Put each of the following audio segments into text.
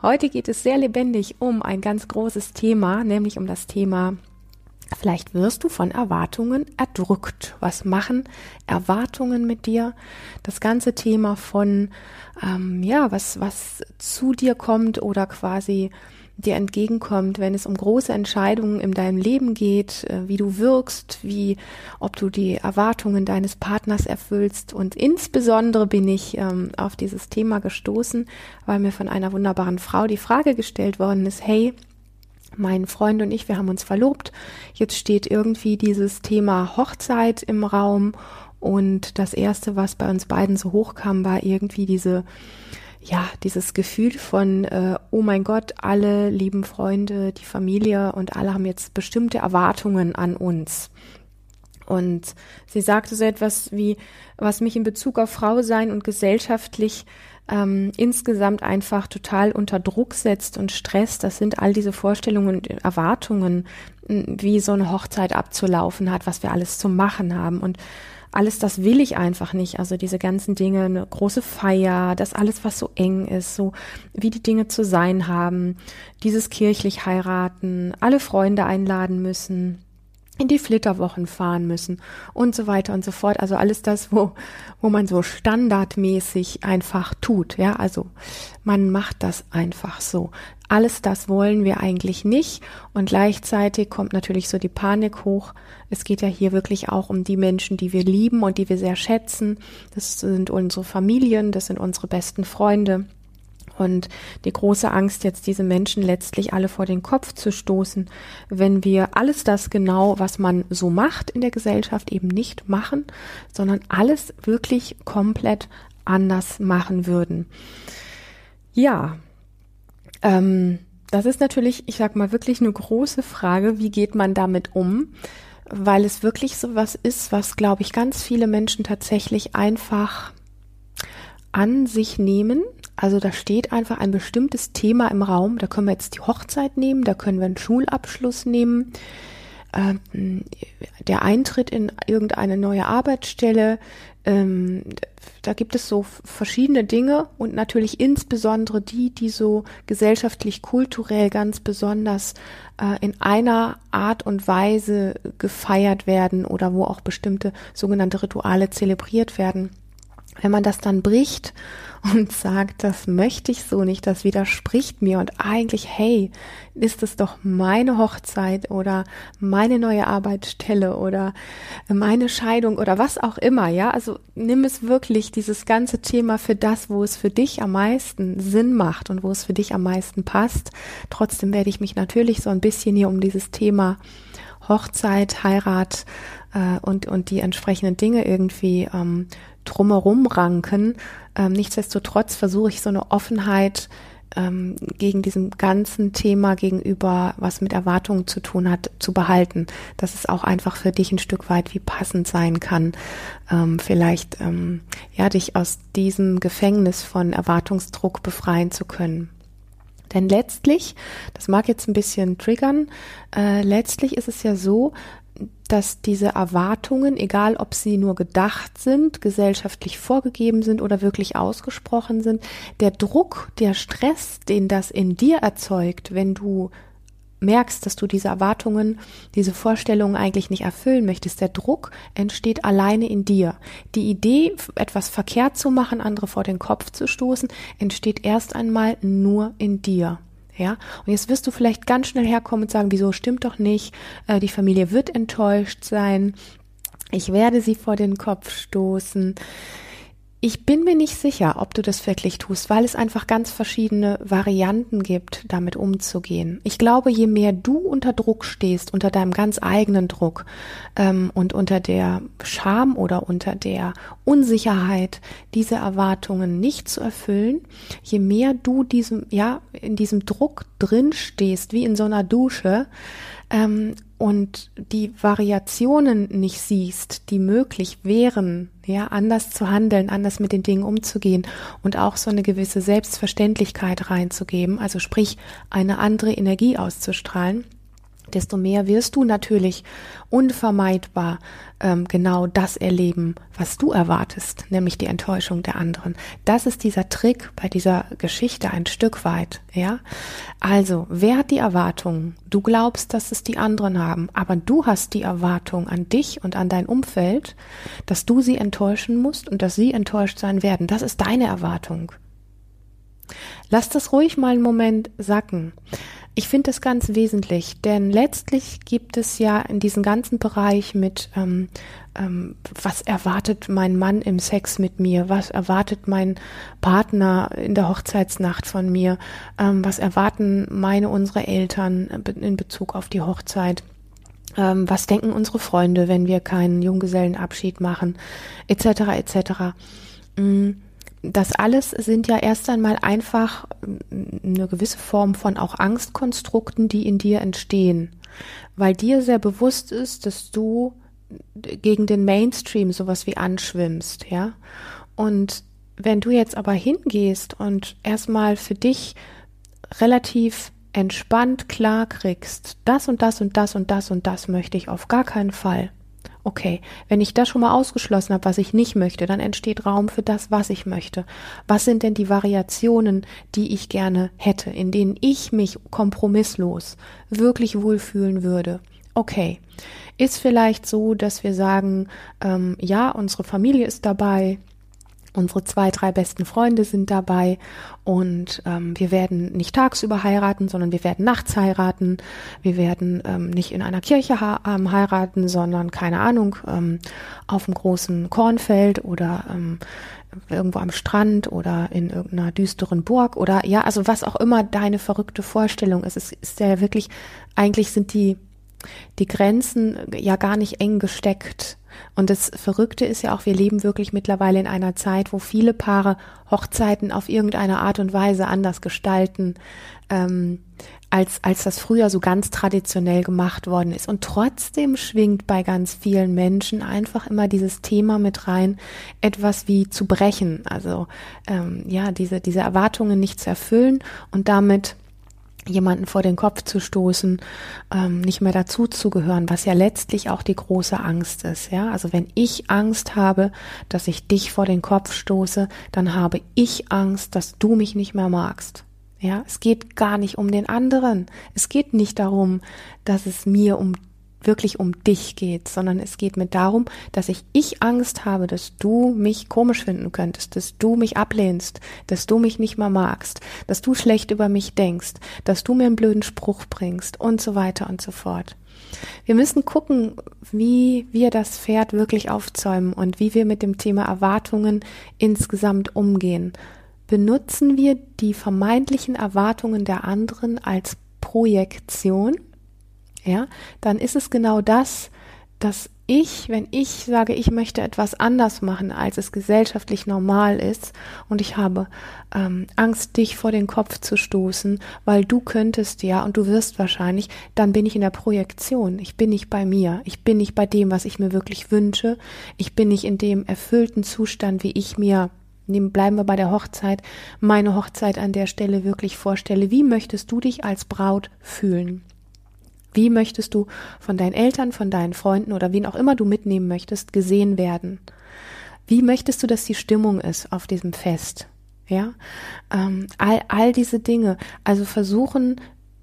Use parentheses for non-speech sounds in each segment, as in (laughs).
Heute geht es sehr lebendig um ein ganz großes Thema, nämlich um das Thema Vielleicht wirst du von Erwartungen erdrückt. Was machen Erwartungen mit dir? Das ganze Thema von, ähm, ja, was, was zu dir kommt oder quasi dir entgegenkommt, wenn es um große Entscheidungen in deinem Leben geht, äh, wie du wirkst, wie, ob du die Erwartungen deines Partners erfüllst. Und insbesondere bin ich ähm, auf dieses Thema gestoßen, weil mir von einer wunderbaren Frau die Frage gestellt worden ist, hey, mein Freund und ich, wir haben uns verlobt. Jetzt steht irgendwie dieses Thema Hochzeit im Raum. Und das erste, was bei uns beiden so hochkam, war irgendwie diese ja, dieses Gefühl von, äh, oh mein Gott, alle lieben Freunde, die Familie und alle haben jetzt bestimmte Erwartungen an uns. Und sie sagte so etwas wie, was mich in Bezug auf Frau sein und gesellschaftlich ähm, insgesamt einfach total unter Druck setzt und stresst. Das sind all diese Vorstellungen und Erwartungen, wie so eine Hochzeit abzulaufen hat, was wir alles zu machen haben. Und alles das will ich einfach nicht. Also diese ganzen Dinge, eine große Feier, das alles, was so eng ist, so wie die Dinge zu sein haben, dieses kirchlich heiraten, alle Freunde einladen müssen, in die Flitterwochen fahren müssen und so weiter und so fort. Also alles das, wo, wo man so standardmäßig einfach tut. Ja, also man macht das einfach so. Alles das wollen wir eigentlich nicht. Und gleichzeitig kommt natürlich so die Panik hoch. Es geht ja hier wirklich auch um die Menschen, die wir lieben und die wir sehr schätzen. Das sind unsere Familien, das sind unsere besten Freunde. Und die große Angst, jetzt diese Menschen letztlich alle vor den Kopf zu stoßen, wenn wir alles das genau, was man so macht in der Gesellschaft, eben nicht machen, sondern alles wirklich komplett anders machen würden. Ja, ähm, das ist natürlich, ich sag mal, wirklich eine große Frage. Wie geht man damit um? Weil es wirklich so was ist, was, glaube ich, ganz viele Menschen tatsächlich einfach an sich nehmen. Also da steht einfach ein bestimmtes Thema im Raum. Da können wir jetzt die Hochzeit nehmen, da können wir einen Schulabschluss nehmen, ähm, der Eintritt in irgendeine neue Arbeitsstelle, ähm, da gibt es so verschiedene Dinge und natürlich insbesondere die, die so gesellschaftlich, kulturell ganz besonders äh, in einer Art und Weise gefeiert werden oder wo auch bestimmte sogenannte Rituale zelebriert werden. Wenn man das dann bricht und (laughs) sagt, das möchte ich so nicht, das widerspricht mir und eigentlich, hey, ist es doch meine Hochzeit oder meine neue Arbeitsstelle oder meine Scheidung oder was auch immer, ja, also nimm es wirklich dieses ganze Thema für das, wo es für dich am meisten Sinn macht und wo es für dich am meisten passt. Trotzdem werde ich mich natürlich so ein bisschen hier um dieses Thema Hochzeit, Heirat äh, und, und die entsprechenden Dinge irgendwie ähm, drumherum ranken. Ähm, nichtsdestotrotz versuche ich so eine Offenheit ähm, gegen diesem ganzen Thema gegenüber, was mit Erwartungen zu tun hat, zu behalten, dass es auch einfach für dich ein Stück weit wie passend sein kann, ähm, vielleicht ähm, ja dich aus diesem Gefängnis von Erwartungsdruck befreien zu können. Denn letztlich, das mag jetzt ein bisschen triggern, äh, letztlich ist es ja so, dass diese Erwartungen, egal ob sie nur gedacht sind, gesellschaftlich vorgegeben sind oder wirklich ausgesprochen sind, der Druck, der Stress, den das in dir erzeugt, wenn du merkst, dass du diese Erwartungen, diese Vorstellungen eigentlich nicht erfüllen möchtest, der Druck entsteht alleine in dir. Die Idee, etwas verkehrt zu machen, andere vor den Kopf zu stoßen, entsteht erst einmal nur in dir. Ja, und jetzt wirst du vielleicht ganz schnell herkommen und sagen, wieso stimmt doch nicht, äh, die Familie wird enttäuscht sein, ich werde sie vor den Kopf stoßen. Ich bin mir nicht sicher, ob du das wirklich tust, weil es einfach ganz verschiedene Varianten gibt, damit umzugehen. Ich glaube, je mehr du unter Druck stehst, unter deinem ganz eigenen Druck ähm, und unter der Scham oder unter der Unsicherheit, diese Erwartungen nicht zu erfüllen, je mehr du diesem, ja, in diesem Druck drin stehst, wie in so einer Dusche, ähm, und die Variationen nicht siehst, die möglich wären, ja, anders zu handeln, anders mit den Dingen umzugehen und auch so eine gewisse Selbstverständlichkeit reinzugeben, also sprich eine andere Energie auszustrahlen, desto mehr wirst du natürlich unvermeidbar ähm, genau das erleben, was du erwartest, nämlich die Enttäuschung der anderen. Das ist dieser Trick bei dieser Geschichte ein Stück weit, ja. Also, wer hat die Erwartung? Du glaubst, dass es die anderen haben, aber du hast die Erwartung an dich und an dein Umfeld, dass du sie enttäuschen musst und dass sie enttäuscht sein werden. Das ist deine Erwartung. Lass das ruhig mal einen Moment sacken. Ich finde das ganz wesentlich, denn letztlich gibt es ja in diesem ganzen Bereich mit, ähm, ähm, was erwartet mein Mann im Sex mit mir, was erwartet mein Partner in der Hochzeitsnacht von mir, ähm, was erwarten meine, unsere Eltern in Bezug auf die Hochzeit ähm, was denken unsere Freunde, wenn wir keinen Junggesellenabschied machen, etc. etc. Das alles sind ja erst einmal einfach eine gewisse Form von auch Angstkonstrukten, die in dir entstehen, weil dir sehr bewusst ist, dass du gegen den Mainstream sowas wie anschwimmst, ja. Und wenn du jetzt aber hingehst und erstmal für dich relativ entspannt klar kriegst, das und das und das und das und das möchte ich auf gar keinen Fall okay, wenn ich das schon mal ausgeschlossen habe, was ich nicht möchte, dann entsteht Raum für das, was ich möchte. Was sind denn die Variationen, die ich gerne hätte, in denen ich mich kompromisslos wirklich wohlfühlen würde? Okay, ist vielleicht so, dass wir sagen, ähm, ja, unsere Familie ist dabei, Unsere zwei, drei besten Freunde sind dabei und ähm, wir werden nicht tagsüber heiraten, sondern wir werden nachts heiraten. Wir werden ähm, nicht in einer Kirche ähm, heiraten, sondern keine Ahnung, ähm, auf einem großen Kornfeld oder ähm, irgendwo am Strand oder in irgendeiner düsteren Burg oder ja, also was auch immer deine verrückte Vorstellung ist. Es ist ja wirklich, eigentlich sind die, die Grenzen ja gar nicht eng gesteckt und das Verrückte ist ja auch, wir leben wirklich mittlerweile in einer Zeit, wo viele Paare Hochzeiten auf irgendeine Art und Weise anders gestalten, ähm, als, als das früher so ganz traditionell gemacht worden ist. Und trotzdem schwingt bei ganz vielen Menschen einfach immer dieses Thema mit rein, etwas wie zu brechen. Also ähm, ja, diese, diese Erwartungen nicht zu erfüllen und damit jemanden vor den Kopf zu stoßen, ähm, nicht mehr dazuzugehören, was ja letztlich auch die große Angst ist. Ja, also wenn ich Angst habe, dass ich dich vor den Kopf stoße, dann habe ich Angst, dass du mich nicht mehr magst. Ja, es geht gar nicht um den anderen. Es geht nicht darum, dass es mir um wirklich um dich geht, sondern es geht mir darum, dass ich ich Angst habe, dass du mich komisch finden könntest, dass du mich ablehnst, dass du mich nicht mehr magst, dass du schlecht über mich denkst, dass du mir einen blöden Spruch bringst und so weiter und so fort. Wir müssen gucken, wie wir das Pferd wirklich aufzäumen und wie wir mit dem Thema Erwartungen insgesamt umgehen. Benutzen wir die vermeintlichen Erwartungen der anderen als Projektion ja, dann ist es genau das, dass ich, wenn ich sage, ich möchte etwas anders machen, als es gesellschaftlich normal ist, und ich habe ähm, Angst, dich vor den Kopf zu stoßen, weil du könntest ja und du wirst wahrscheinlich, dann bin ich in der Projektion. Ich bin nicht bei mir. Ich bin nicht bei dem, was ich mir wirklich wünsche. Ich bin nicht in dem erfüllten Zustand, wie ich mir bleiben wir bei der Hochzeit, meine Hochzeit an der Stelle wirklich vorstelle. Wie möchtest du dich als Braut fühlen? Wie möchtest du von deinen Eltern, von deinen Freunden oder wen auch immer du mitnehmen möchtest, gesehen werden? Wie möchtest du, dass die Stimmung ist auf diesem Fest? Ja, ähm, all, all diese Dinge. Also versuchen,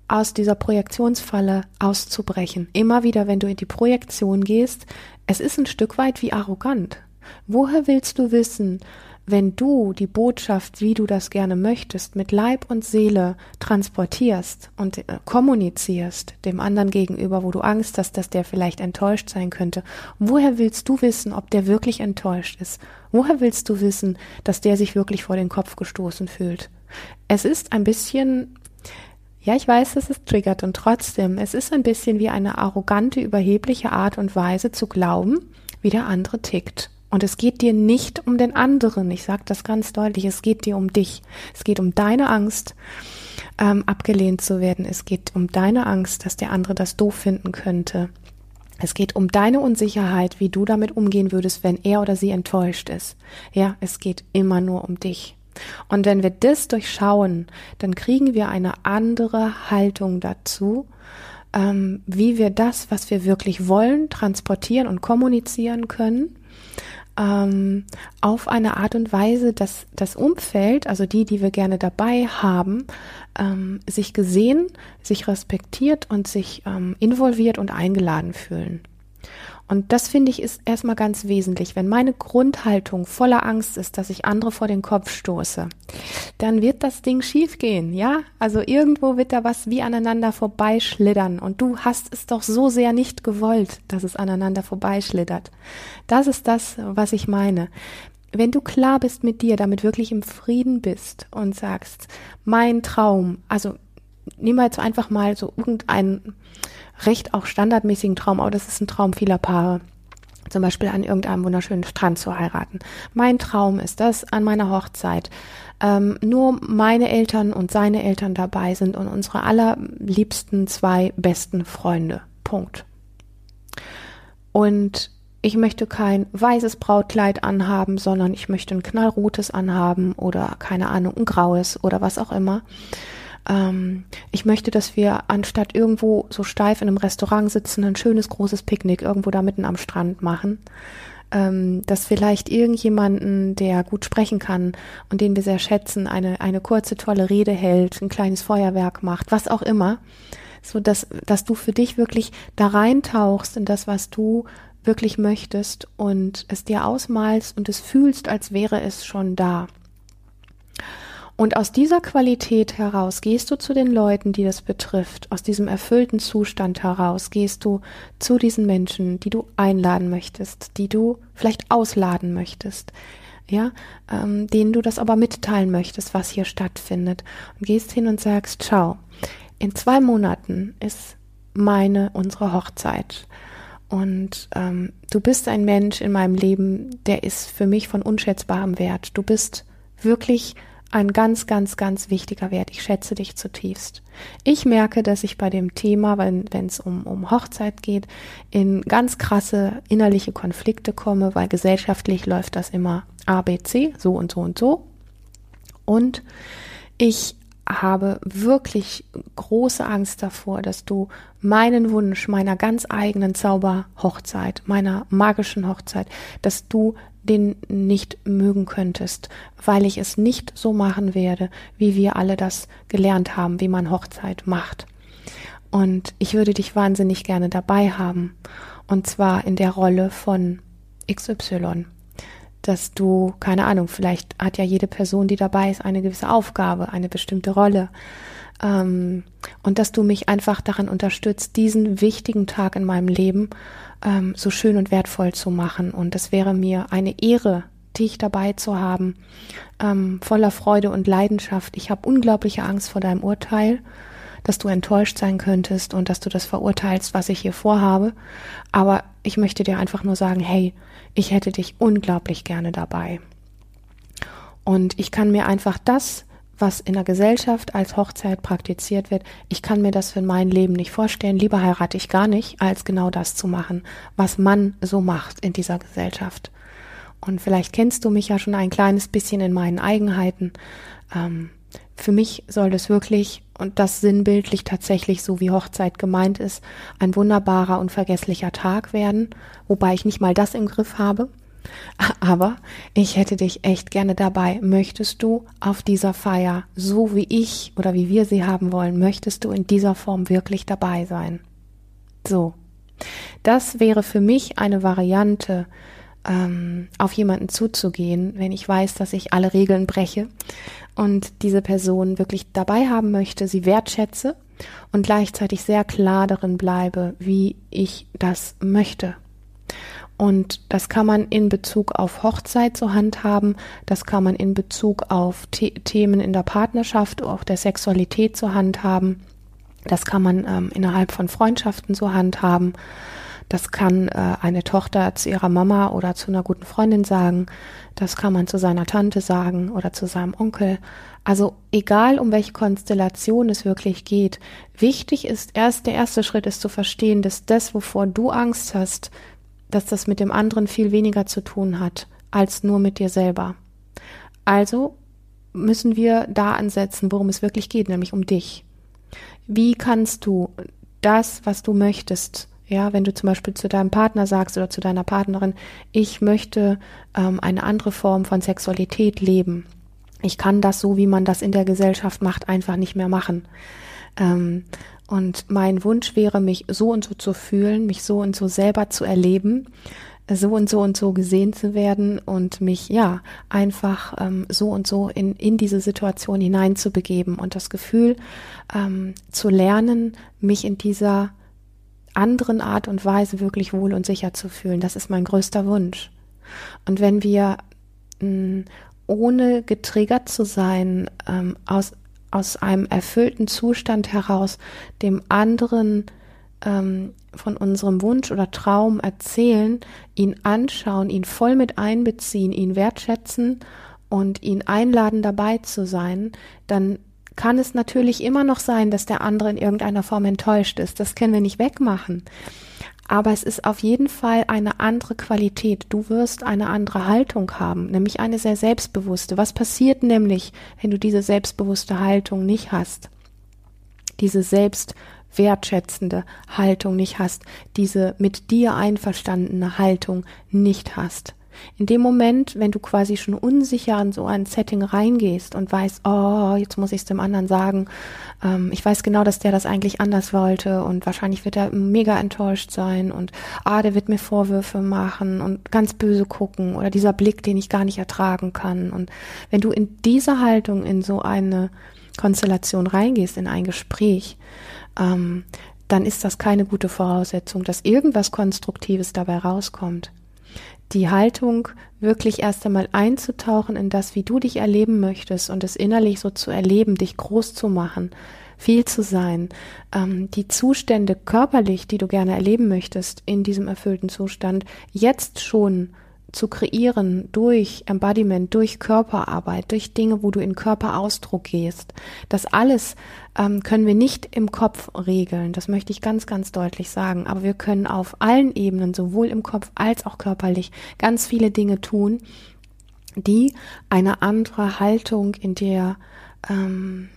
aus dieser Projektionsfalle auszubrechen. Immer wieder, wenn du in die Projektion gehst, es ist ein Stück weit wie arrogant. Woher willst du wissen, wenn du die Botschaft, wie du das gerne möchtest, mit Leib und Seele transportierst und äh, kommunizierst dem anderen gegenüber, wo du Angst hast, dass der vielleicht enttäuscht sein könnte, woher willst du wissen, ob der wirklich enttäuscht ist? Woher willst du wissen, dass der sich wirklich vor den Kopf gestoßen fühlt? Es ist ein bisschen ja, ich weiß, dass es triggert und trotzdem, es ist ein bisschen wie eine arrogante, überhebliche Art und Weise zu glauben, wie der andere tickt. Und es geht dir nicht um den anderen. Ich sage das ganz deutlich. Es geht dir um dich. Es geht um deine Angst, ähm, abgelehnt zu werden. Es geht um deine Angst, dass der andere das doof finden könnte. Es geht um deine Unsicherheit, wie du damit umgehen würdest, wenn er oder sie enttäuscht ist. Ja, es geht immer nur um dich. Und wenn wir das durchschauen, dann kriegen wir eine andere Haltung dazu, ähm, wie wir das, was wir wirklich wollen, transportieren und kommunizieren können ähm, auf eine Art und Weise, dass das Umfeld, also die, die wir gerne dabei haben, ähm, sich gesehen, sich respektiert und sich ähm, involviert und eingeladen fühlen. Und das finde ich ist erstmal ganz wesentlich. Wenn meine Grundhaltung voller Angst ist, dass ich andere vor den Kopf stoße, dann wird das Ding schiefgehen, ja? Also irgendwo wird da was wie aneinander vorbeischlittern und du hast es doch so sehr nicht gewollt, dass es aneinander vorbeischlittert. Das ist das, was ich meine. Wenn du klar bist mit dir, damit wirklich im Frieden bist und sagst, mein Traum, also nehmen wir jetzt einfach mal so irgendeinen recht auch standardmäßigen Traum, aber das ist ein Traum vieler Paare. Zum Beispiel an irgendeinem wunderschönen Strand zu heiraten. Mein Traum ist, dass an meiner Hochzeit ähm, nur meine Eltern und seine Eltern dabei sind und unsere allerliebsten zwei besten Freunde. Punkt. Und ich möchte kein weißes Brautkleid anhaben, sondern ich möchte ein knallrotes anhaben oder keine Ahnung, ein graues oder was auch immer ähm, ich möchte, dass wir anstatt irgendwo so steif in einem Restaurant sitzen, ein schönes großes Picknick irgendwo da mitten am Strand machen. Ähm, dass vielleicht irgendjemanden, der gut sprechen kann und den wir sehr schätzen, eine, eine kurze, tolle Rede hält, ein kleines Feuerwerk macht, was auch immer, so dass, dass du für dich wirklich da reintauchst in das, was du wirklich möchtest und es dir ausmalst und es fühlst, als wäre es schon da. Und aus dieser Qualität heraus gehst du zu den Leuten, die das betrifft, aus diesem erfüllten Zustand heraus gehst du zu diesen Menschen, die du einladen möchtest, die du vielleicht ausladen möchtest, ja, ähm, denen du das aber mitteilen möchtest, was hier stattfindet. Und gehst hin und sagst, schau, in zwei Monaten ist meine, unsere Hochzeit. Und ähm, du bist ein Mensch in meinem Leben, der ist für mich von unschätzbarem Wert. Du bist wirklich ein ganz, ganz, ganz wichtiger Wert. Ich schätze dich zutiefst. Ich merke, dass ich bei dem Thema, wenn es um, um Hochzeit geht, in ganz krasse innerliche Konflikte komme, weil gesellschaftlich läuft das immer ABC, so und so und so. Und ich habe wirklich große Angst davor, dass du meinen Wunsch meiner ganz eigenen Zauberhochzeit, meiner magischen Hochzeit, dass du den nicht mögen könntest, weil ich es nicht so machen werde, wie wir alle das gelernt haben, wie man Hochzeit macht. Und ich würde dich wahnsinnig gerne dabei haben. Und zwar in der Rolle von XY. Dass du, keine Ahnung, vielleicht hat ja jede Person, die dabei ist, eine gewisse Aufgabe, eine bestimmte Rolle. Ähm, und dass du mich einfach daran unterstützt, diesen wichtigen Tag in meinem Leben ähm, so schön und wertvoll zu machen. Und es wäre mir eine Ehre, dich dabei zu haben, ähm, voller Freude und Leidenschaft. Ich habe unglaubliche Angst vor deinem Urteil, dass du enttäuscht sein könntest und dass du das verurteilst, was ich hier vorhabe. Aber ich möchte dir einfach nur sagen, hey, ich hätte dich unglaublich gerne dabei. Und ich kann mir einfach das was in der Gesellschaft als Hochzeit praktiziert wird, ich kann mir das für mein Leben nicht vorstellen. Lieber heirate ich gar nicht, als genau das zu machen, was man so macht in dieser Gesellschaft. Und vielleicht kennst du mich ja schon ein kleines bisschen in meinen Eigenheiten. Ähm, für mich soll es wirklich, und das sinnbildlich tatsächlich so wie Hochzeit gemeint ist, ein wunderbarer und vergesslicher Tag werden, wobei ich nicht mal das im Griff habe. (laughs) Aber ich hätte dich echt gerne dabei. Möchtest du auf dieser Feier, so wie ich oder wie wir sie haben wollen, möchtest du in dieser Form wirklich dabei sein? So. Das wäre für mich eine Variante, ähm, auf jemanden zuzugehen, wenn ich weiß, dass ich alle Regeln breche und diese Person wirklich dabei haben möchte, sie wertschätze und gleichzeitig sehr klar darin bleibe, wie ich das möchte. Und das kann man in Bezug auf Hochzeit so handhaben, das kann man in Bezug auf The Themen in der Partnerschaft, auch der Sexualität so handhaben, das kann man ähm, innerhalb von Freundschaften so handhaben. Das kann äh, eine Tochter zu ihrer Mama oder zu einer guten Freundin sagen. Das kann man zu seiner Tante sagen oder zu seinem Onkel. Also egal, um welche Konstellation es wirklich geht. Wichtig ist erst, der erste Schritt ist zu verstehen, dass das, wovor du Angst hast, dass das mit dem anderen viel weniger zu tun hat, als nur mit dir selber. Also müssen wir da ansetzen, worum es wirklich geht, nämlich um dich. Wie kannst du das, was du möchtest, ja, wenn du zum Beispiel zu deinem Partner sagst oder zu deiner Partnerin, ich möchte ähm, eine andere Form von Sexualität leben. Ich kann das so, wie man das in der Gesellschaft macht, einfach nicht mehr machen. Ähm, und mein Wunsch wäre, mich so und so zu fühlen, mich so und so selber zu erleben, so und so und so gesehen zu werden und mich ja einfach ähm, so und so in, in diese Situation hineinzubegeben und das Gefühl ähm, zu lernen, mich in dieser anderen Art und Weise wirklich wohl und sicher zu fühlen. Das ist mein größter Wunsch. Und wenn wir mh, mm, ohne getriggert zu sein, ähm, aus, aus einem erfüllten Zustand heraus dem anderen ähm, von unserem Wunsch oder Traum erzählen, ihn anschauen, ihn voll mit einbeziehen, ihn wertschätzen und ihn einladen, dabei zu sein, dann kann es natürlich immer noch sein, dass der andere in irgendeiner Form enttäuscht ist. Das können wir nicht wegmachen. Aber es ist auf jeden Fall eine andere Qualität. Du wirst eine andere Haltung haben, nämlich eine sehr selbstbewusste. Was passiert nämlich, wenn du diese selbstbewusste Haltung nicht hast? Diese selbstwertschätzende Haltung nicht hast, diese mit dir einverstandene Haltung nicht hast. In dem Moment, wenn du quasi schon unsicher in so ein Setting reingehst und weißt, oh, jetzt muss ich es dem anderen sagen, ähm, ich weiß genau, dass der das eigentlich anders wollte und wahrscheinlich wird er mega enttäuscht sein und ah, der wird mir Vorwürfe machen und ganz böse gucken oder dieser Blick, den ich gar nicht ertragen kann. Und wenn du in diese Haltung in so eine Konstellation reingehst, in ein Gespräch, ähm, dann ist das keine gute Voraussetzung, dass irgendwas Konstruktives dabei rauskommt die Haltung, wirklich erst einmal einzutauchen in das, wie du dich erleben möchtest und es innerlich so zu erleben, dich groß zu machen, viel zu sein, ähm, die Zustände körperlich, die du gerne erleben möchtest, in diesem erfüllten Zustand, jetzt schon zu kreieren durch Embodiment, durch Körperarbeit, durch Dinge, wo du in Körperausdruck gehst. Das alles ähm, können wir nicht im Kopf regeln. Das möchte ich ganz, ganz deutlich sagen. Aber wir können auf allen Ebenen, sowohl im Kopf als auch körperlich, ganz viele Dinge tun, die eine andere Haltung in der ähm,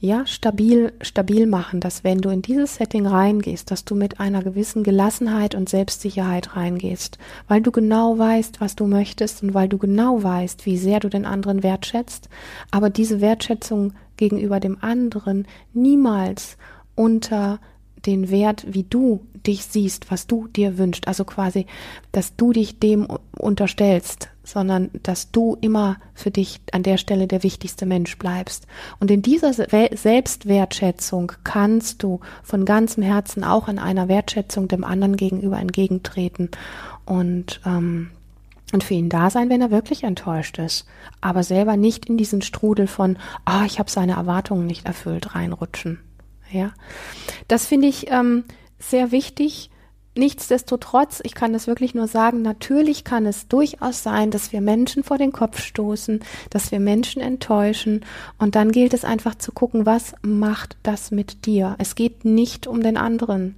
ja, stabil, stabil machen, dass wenn du in dieses Setting reingehst, dass du mit einer gewissen Gelassenheit und Selbstsicherheit reingehst, weil du genau weißt, was du möchtest und weil du genau weißt, wie sehr du den anderen wertschätzt, aber diese Wertschätzung gegenüber dem anderen niemals unter den Wert, wie du dich siehst, was du dir wünschst. Also quasi, dass du dich dem unterstellst, sondern dass du immer für dich an der Stelle der wichtigste Mensch bleibst. Und in dieser Selbstwertschätzung kannst du von ganzem Herzen auch in einer Wertschätzung dem anderen gegenüber entgegentreten und ähm, und für ihn da sein, wenn er wirklich enttäuscht ist, aber selber nicht in diesen Strudel von, ah, oh, ich habe seine Erwartungen nicht erfüllt, reinrutschen. Ja, das finde ich ähm, sehr wichtig. Nichtsdestotrotz, ich kann das wirklich nur sagen, natürlich kann es durchaus sein, dass wir Menschen vor den Kopf stoßen, dass wir Menschen enttäuschen und dann gilt es einfach zu gucken, was macht das mit dir? Es geht nicht um den anderen.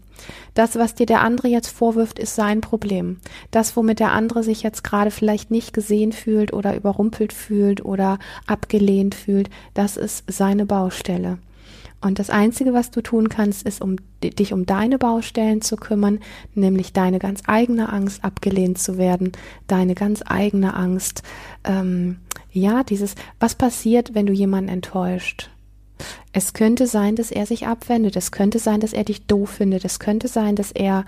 Das, was dir der andere jetzt vorwirft, ist sein Problem. Das, womit der andere sich jetzt gerade vielleicht nicht gesehen fühlt oder überrumpelt fühlt oder abgelehnt fühlt, das ist seine Baustelle. Und das Einzige, was du tun kannst, ist, um dich um deine Baustellen zu kümmern, nämlich deine ganz eigene Angst, abgelehnt zu werden, deine ganz eigene Angst. Ähm, ja, dieses, was passiert, wenn du jemanden enttäuscht? Es könnte sein, dass er sich abwendet. Es könnte sein, dass er dich doof findet. Es könnte sein, dass er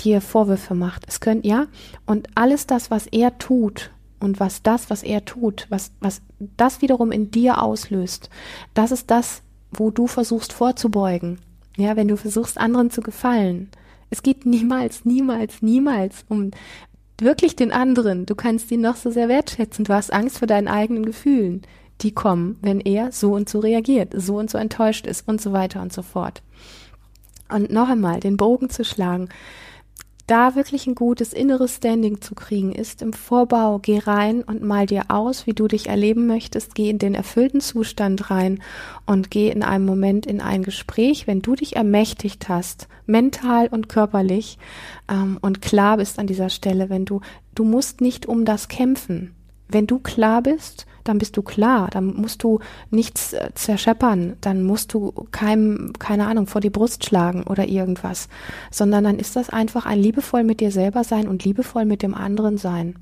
dir Vorwürfe macht. Es könnte, ja, und alles das, was er tut und was das, was er tut, was, was das wiederum in dir auslöst, das ist das, wo du versuchst vorzubeugen. Ja, wenn du versuchst, anderen zu gefallen. Es geht niemals, niemals, niemals um wirklich den anderen. Du kannst ihn noch so sehr wertschätzen. Du hast Angst vor deinen eigenen Gefühlen. Die kommen, wenn er so und so reagiert, so und so enttäuscht ist und so weiter und so fort. Und noch einmal, den Bogen zu schlagen da wirklich ein gutes inneres Standing zu kriegen ist im Vorbau, geh rein und mal dir aus, wie du dich erleben möchtest, geh in den erfüllten Zustand rein und geh in einem Moment in ein Gespräch, wenn du dich ermächtigt hast, mental und körperlich ähm, und klar bist an dieser Stelle, wenn du, du musst nicht um das kämpfen. Wenn du klar bist, dann bist du klar, dann musst du nichts äh, zerscheppern, dann musst du keinem, keine Ahnung, vor die Brust schlagen oder irgendwas, sondern dann ist das einfach ein liebevoll mit dir selber sein und liebevoll mit dem anderen sein.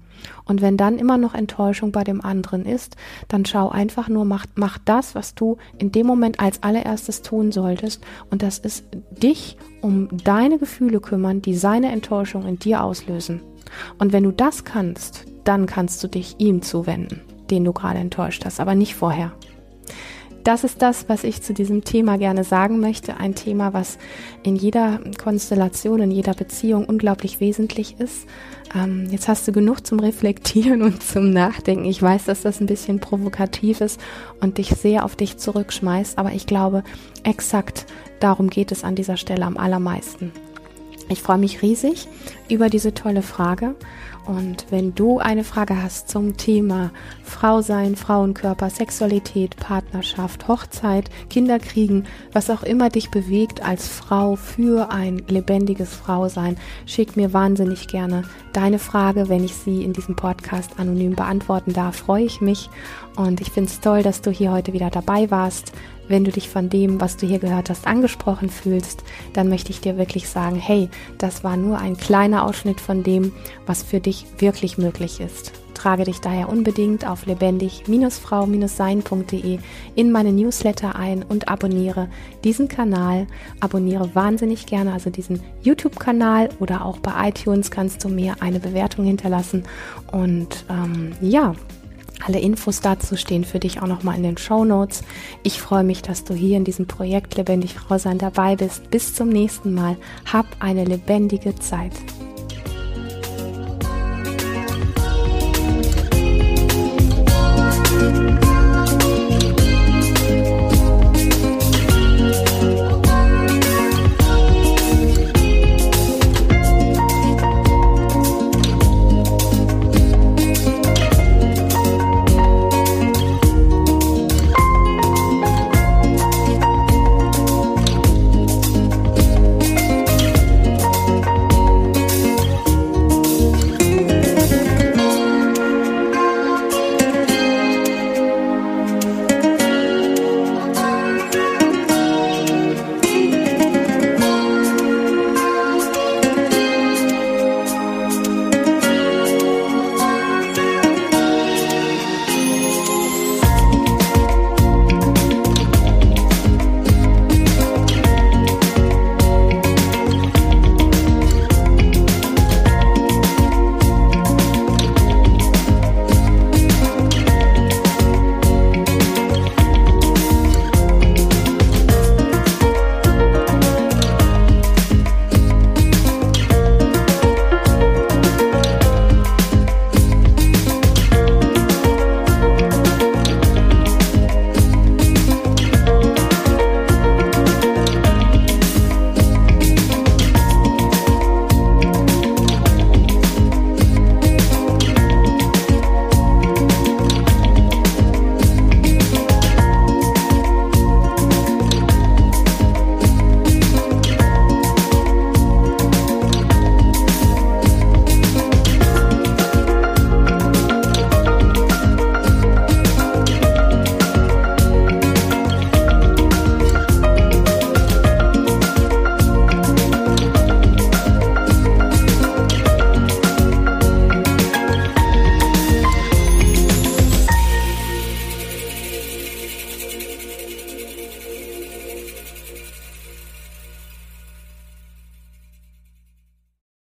Und wenn dann immer noch Enttäuschung bei dem anderen ist, dann schau einfach nur, mach, mach das, was du in dem Moment als allererstes tun solltest. Und das ist dich um deine Gefühle kümmern, die seine Enttäuschung in dir auslösen. Und wenn du das kannst, dann kannst du dich ihm zuwenden den du gerade enttäuscht hast, aber nicht vorher. Das ist das, was ich zu diesem Thema gerne sagen möchte. Ein Thema, was in jeder Konstellation, in jeder Beziehung unglaublich wesentlich ist. Ähm, jetzt hast du genug zum Reflektieren (laughs) und zum Nachdenken. Ich weiß, dass das ein bisschen provokativ ist und dich sehr auf dich zurückschmeißt, aber ich glaube, exakt darum geht es an dieser Stelle am allermeisten. Ich freue mich riesig über diese tolle Frage und wenn du eine Frage hast zum Thema Frau sein, Frauenkörper, Sexualität, Partnerschaft, Hochzeit, Kinderkriegen, was auch immer dich bewegt als Frau für ein lebendiges Frausein, schick mir wahnsinnig gerne deine Frage, wenn ich sie in diesem Podcast anonym beantworten darf, freue ich mich. Und ich finde es toll, dass du hier heute wieder dabei warst. Wenn du dich von dem, was du hier gehört hast, angesprochen fühlst, dann möchte ich dir wirklich sagen, hey, das war nur ein kleiner Ausschnitt von dem, was für dich wirklich möglich ist. Trage dich daher unbedingt auf lebendig-frau-sein.de in meine Newsletter ein und abonniere diesen Kanal. Abonniere wahnsinnig gerne also diesen YouTube-Kanal oder auch bei iTunes kannst du mir eine Bewertung hinterlassen. Und ähm, ja, alle Infos dazu stehen für dich auch nochmal in den Show Notes. Ich freue mich, dass du hier in diesem Projekt Lebendig Frau sein dabei bist. Bis zum nächsten Mal. Hab eine lebendige Zeit.